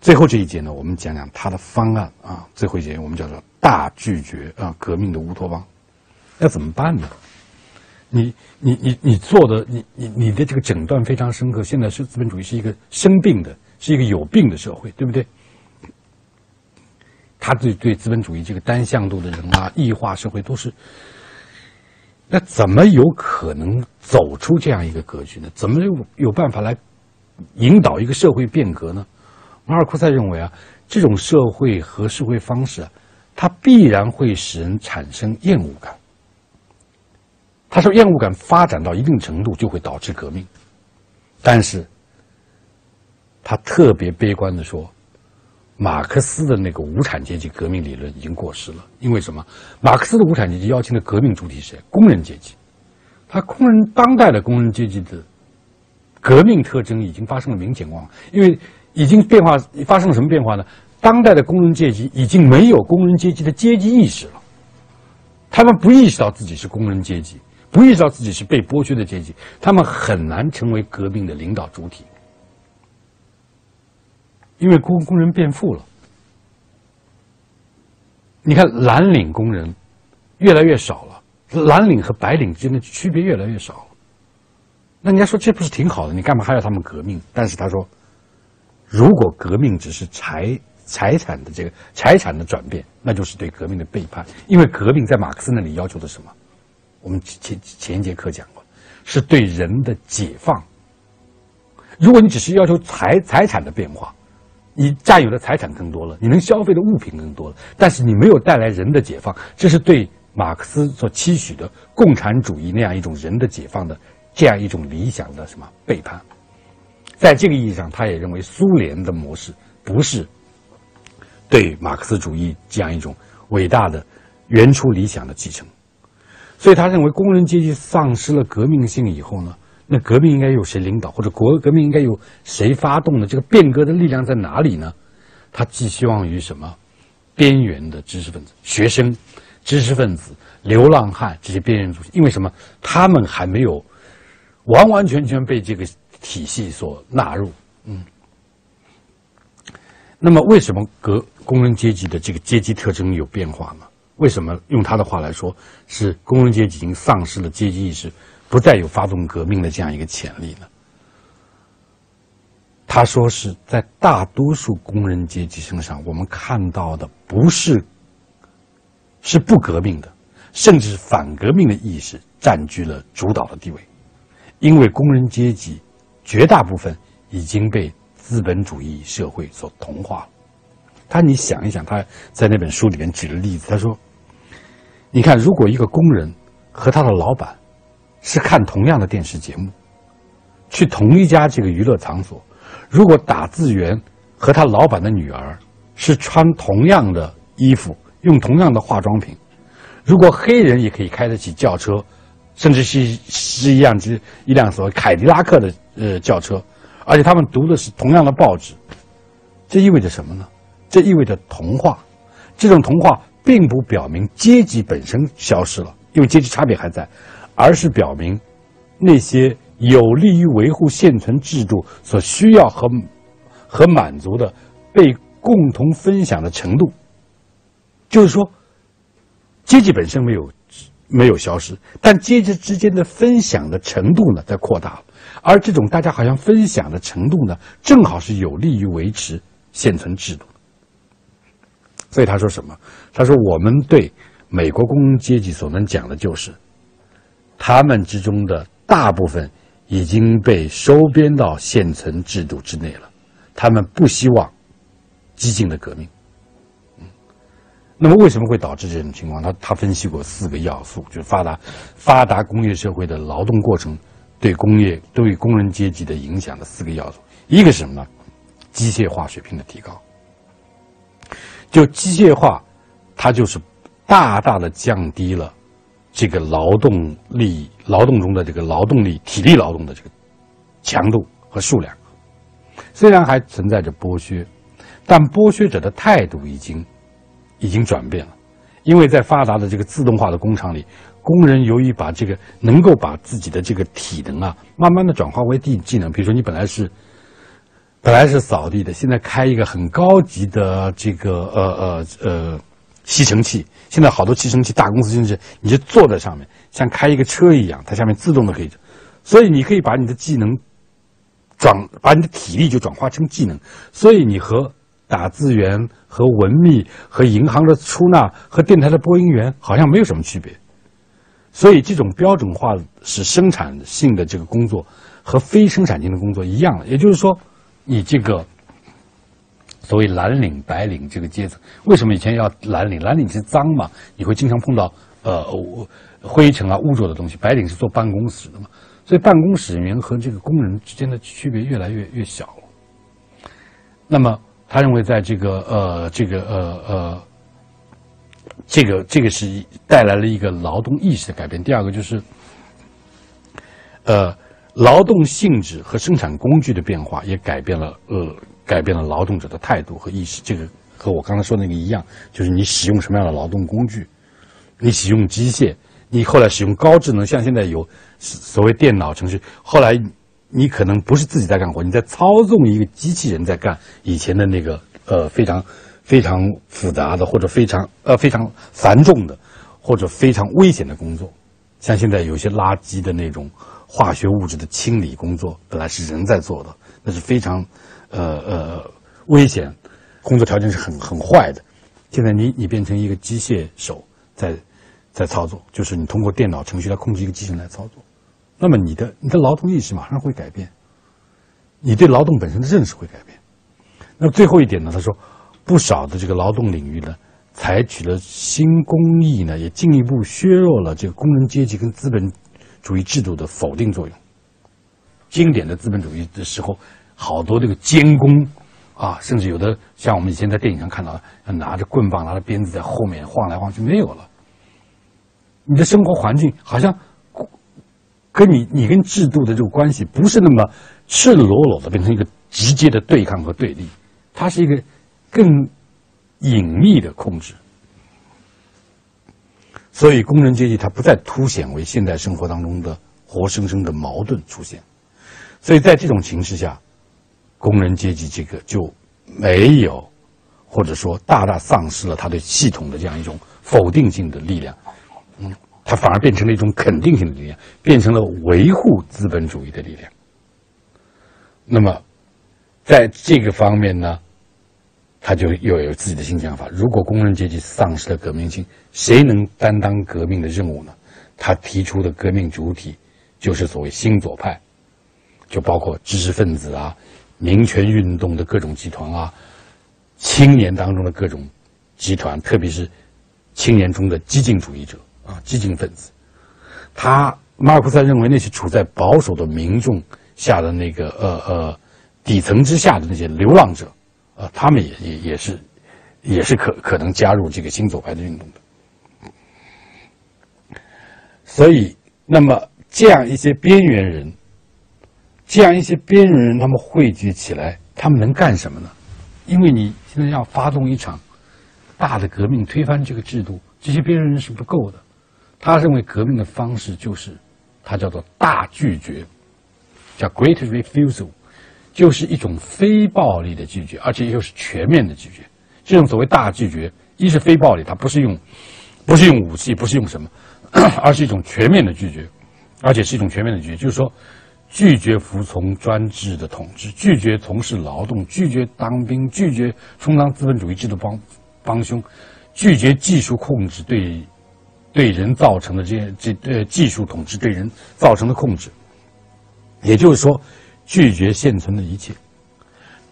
最后这一节呢，我们讲讲他的方案啊。最后一节我们叫做大拒绝啊革命的乌托邦，要怎么办呢？你你你你做的你你你的这个诊断非常深刻。现在是资本主义是一个生病的，是一个有病的社会，对不对？他对对资本主义这个单向度的人啊，异化社会都是。那怎么有可能走出这样一个格局呢？怎么有有办法来引导一个社会变革呢？马尔库塞认为啊，这种社会和社会方式啊，它必然会使人产生厌恶感。他说，厌恶感发展到一定程度就会导致革命，但是，他特别悲观的说，马克思的那个无产阶级革命理论已经过时了。因为什么？马克思的无产阶级邀请的革命主体是？工人阶级。他工人当代的工人阶级的革命特征已经发生了明显变化，因为已经变化发生了什么变化呢？当代的工人阶级已经没有工人阶级的阶级意识了，他们不意识到自己是工人阶级。不意识到自己是被剥削的阶级，他们很难成为革命的领导主体，因为工工人变富了。你看蓝领工人越来越少了，蓝领和白领之间的区别越来越少了。那人家说这不是挺好的？你干嘛还要他们革命？但是他说，如果革命只是财财产的这个财产的转变，那就是对革命的背叛。因为革命在马克思那里要求的什么？我们前前一节课讲过，是对人的解放。如果你只是要求财财产的变化，你占有的财产更多了，你能消费的物品更多了，但是你没有带来人的解放，这是对马克思所期许的共产主义那样一种人的解放的这样一种理想的什么背叛。在这个意义上，他也认为苏联的模式不是对马克思主义这样一种伟大的原初理想的继承。所以他认为，工人阶级丧失了革命性以后呢，那革命应该由谁领导，或者国革命应该由谁发动呢？这个变革的力量在哪里呢？他寄希望于什么？边缘的知识分子、学生、知识分子、流浪汉这些边缘组，因为什么？他们还没有完完全全被这个体系所纳入。嗯。那么，为什么革工人阶级的这个阶级特征有变化呢？为什么用他的话来说，是工人阶级已经丧失了阶级意识，不再有发动革命的这样一个潜力呢？他说是在大多数工人阶级身上，我们看到的不是是不革命的，甚至反革命的意识占据了主导的地位，因为工人阶级绝大部分已经被资本主义社会所同化了。他，你想一想，他在那本书里面举了例子，他说。你看，如果一个工人和他的老板是看同样的电视节目，去同一家这个娱乐场所，如果打字员和他老板的女儿是穿同样的衣服，用同样的化妆品，如果黑人也可以开得起轿车，甚至是是一辆只一辆所谓凯迪拉克的呃轿车，而且他们读的是同样的报纸，这意味着什么呢？这意味着同化，这种同化。并不表明阶级本身消失了，因为阶级差别还在，而是表明那些有利于维护现存制度所需要和和满足的被共同分享的程度。就是说，阶级本身没有没有消失，但阶级之间的分享的程度呢在扩大了，而这种大家好像分享的程度呢，正好是有利于维持现存制度。所以他说什么？他说：“我们对美国工人阶级所能讲的就是，他们之中的大部分已经被收编到现存制度之内了。他们不希望激进的革命。那么为什么会导致这种情况？他他分析过四个要素，就是发达发达工业社会的劳动过程对工业对工人阶级的影响的四个要素。一个是什么呢？机械化水平的提高。”就机械化，它就是大大的降低了这个劳动力劳动中的这个劳动力体力劳动的这个强度和数量。虽然还存在着剥削，但剥削者的态度已经已经转变了，因为在发达的这个自动化的工厂里，工人由于把这个能够把自己的这个体能啊，慢慢的转化为技技能，比如说你本来是本来是扫地的，现在开一个很高级的这个呃呃呃吸尘器。现在好多吸尘器大公司就是你就坐在上面，像开一个车一样，它下面自动的可以。所以你可以把你的技能转，把你的体力就转化成技能。所以你和打字员、和文秘、和银行的出纳、和电台的播音员好像没有什么区别。所以这种标准化使生产性的这个工作和非生产性的工作一样了。也就是说。你这个所谓蓝领、白领这个阶层，为什么以前要蓝领？蓝领是脏嘛，你会经常碰到呃灰尘啊、污浊的东西。白领是做办公室的嘛，所以办公室人员和这个工人之间的区别越来越越小了。那么他认为，在这个呃这个呃呃这个这个是带来了一个劳动意识的改变。第二个就是呃。劳动性质和生产工具的变化也改变了，呃，改变了劳动者的态度和意识。这个和我刚才说那个一样，就是你使用什么样的劳动工具，你使用机械，你后来使用高智能，像现在有所谓电脑程序，后来你可能不是自己在干活，你在操纵一个机器人在干以前的那个呃非常非常复杂的或者非常呃非常繁重的或者非常危险的工作，像现在有些垃圾的那种。化学物质的清理工作本来是人在做的，那是非常，呃呃危险，工作条件是很很坏的。现在你你变成一个机械手在在操作，就是你通过电脑程序来控制一个机器人来操作，那么你的你的劳动意识马上会改变，你对劳动本身的认识会改变。那最后一点呢？他说，不少的这个劳动领域呢，采取了新工艺呢，也进一步削弱了这个工人阶级跟资本。主义制度的否定作用。经典的资本主义的时候，好多这个监工啊，甚至有的像我们以前在电影上看到的，拿着棍棒、拿着鞭子在后面晃来晃去，没有了。你的生活环境好像跟你你跟制度的这个关系不是那么赤裸裸的变成一个直接的对抗和对立，它是一个更隐秘的控制。所以，工人阶级它不再凸显为现代生活当中的活生生的矛盾出现。所以在这种形势下，工人阶级这个就没有，或者说大大丧失了他对系统的这样一种否定性的力量。嗯，它反而变成了一种肯定性的力量，变成了维护资本主义的力量。那么，在这个方面呢？他就又有自己的新想法。如果工人阶级丧失了革命性，谁能担当革命的任务呢？他提出的革命主体就是所谓新左派，就包括知识分子啊、民权运动的各种集团啊、青年当中的各种集团，特别是青年中的激进主义者啊、激进分子。他马尔库塞认为，那些处在保守的民众下的那个呃呃底层之下的那些流浪者。啊，他们也也也是，也是可可能加入这个新左派的运动的。所以，那么这样一些边缘人，这样一些边缘人，他们汇聚起来，他们能干什么呢？因为你现在要发动一场大的革命，推翻这个制度，这些边缘人是不够的。他认为革命的方式就是，他叫做大拒绝，叫 Great Refusal。就是一种非暴力的拒绝，而且又是全面的拒绝。这种所谓大拒绝，一是非暴力，它不是用，不是用武器，不是用什么，而是一种全面的拒绝，而且是一种全面的拒绝。就是说，拒绝服从专制的统治，拒绝从事劳动，拒绝当兵，拒绝充当资本主义制度帮帮凶，拒绝技术控制对对人造成的这些这呃技术统治对人造成的控制。也就是说。拒绝现存的一切，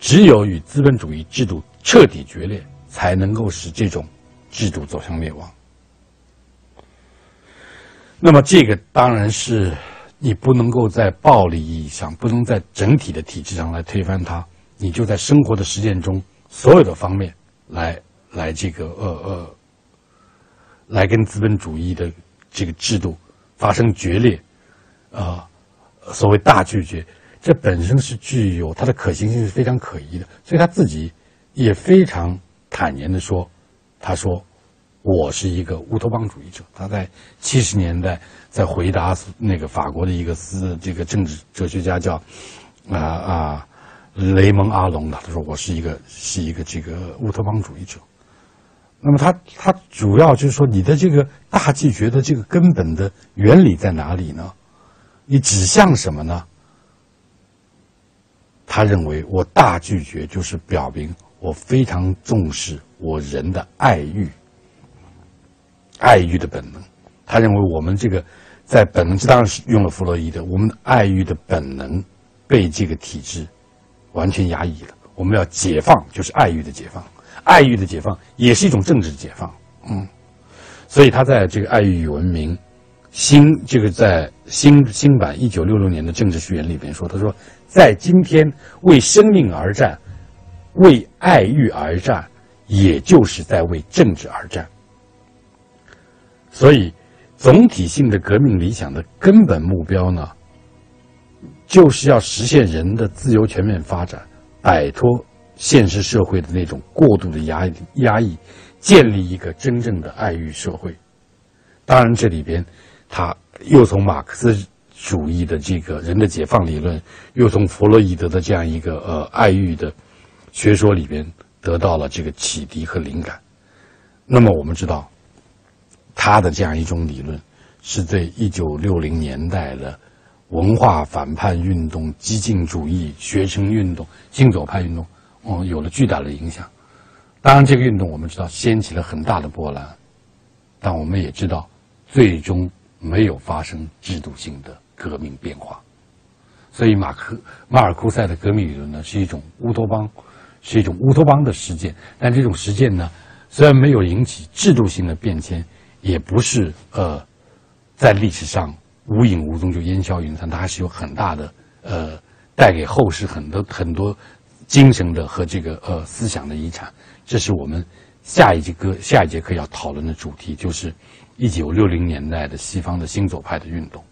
只有与资本主义制度彻底决裂，才能够使这种制度走向灭亡。那么，这个当然是你不能够在暴力意义上，不能在整体的体制上来推翻它，你就在生活的实践中所有的方面来来这个呃呃，来跟资本主义的这个制度发生决裂，啊，所谓大拒绝。这本身是具有它的可行性是非常可疑的，所以他自己也非常坦言的说：“他说我是一个乌托邦主义者。”他在七十年代在回答那个法国的一个思这个政治哲学家叫啊啊雷蒙阿隆的他说我是一个是一个这个乌托邦主义者。那么他他主要就是说你的这个大拒绝的这个根本的原理在哪里呢？你指向什么呢？他认为我大拒绝就是表明我非常重视我人的爱欲，爱欲的本能。他认为我们这个在本能，这当然是用了弗洛伊德，我们的爱欲的本能被这个体制完全压抑了。我们要解放，就是爱欲的解放。爱欲的解放也是一种政治解放，嗯，所以他在这个《爱欲与文明》新这个在新新版一九六六年的政治序言里边说，他说，在今天为生命而战，为爱欲而战，也就是在为政治而战。所以，总体性的革命理想的根本目标呢，就是要实现人的自由全面发展，摆脱。现实社会的那种过度的压压抑，建立一个真正的爱欲社会。当然，这里边他又从马克思主义的这个人的解放理论，又从弗洛伊德的这样一个呃爱欲的学说里边得到了这个启迪和灵感。那么，我们知道他的这样一种理论，是对一九六零年代的文化反叛运动、激进主义、学生运动、新左派运动。哦，有了巨大的影响。当然，这个运动我们知道掀起了很大的波澜，但我们也知道，最终没有发生制度性的革命变化。所以，马克马尔库塞的革命理论呢，是一种乌托邦，是一种乌托邦的实践。但这种实践呢，虽然没有引起制度性的变迁，也不是呃，在历史上无影无踪就烟消云散，它还是有很大的呃，带给后世很多很多。精神的和这个呃思想的遗产，这是我们下一节课下一节课要讨论的主题，就是一九六零年代的西方的新左派的运动。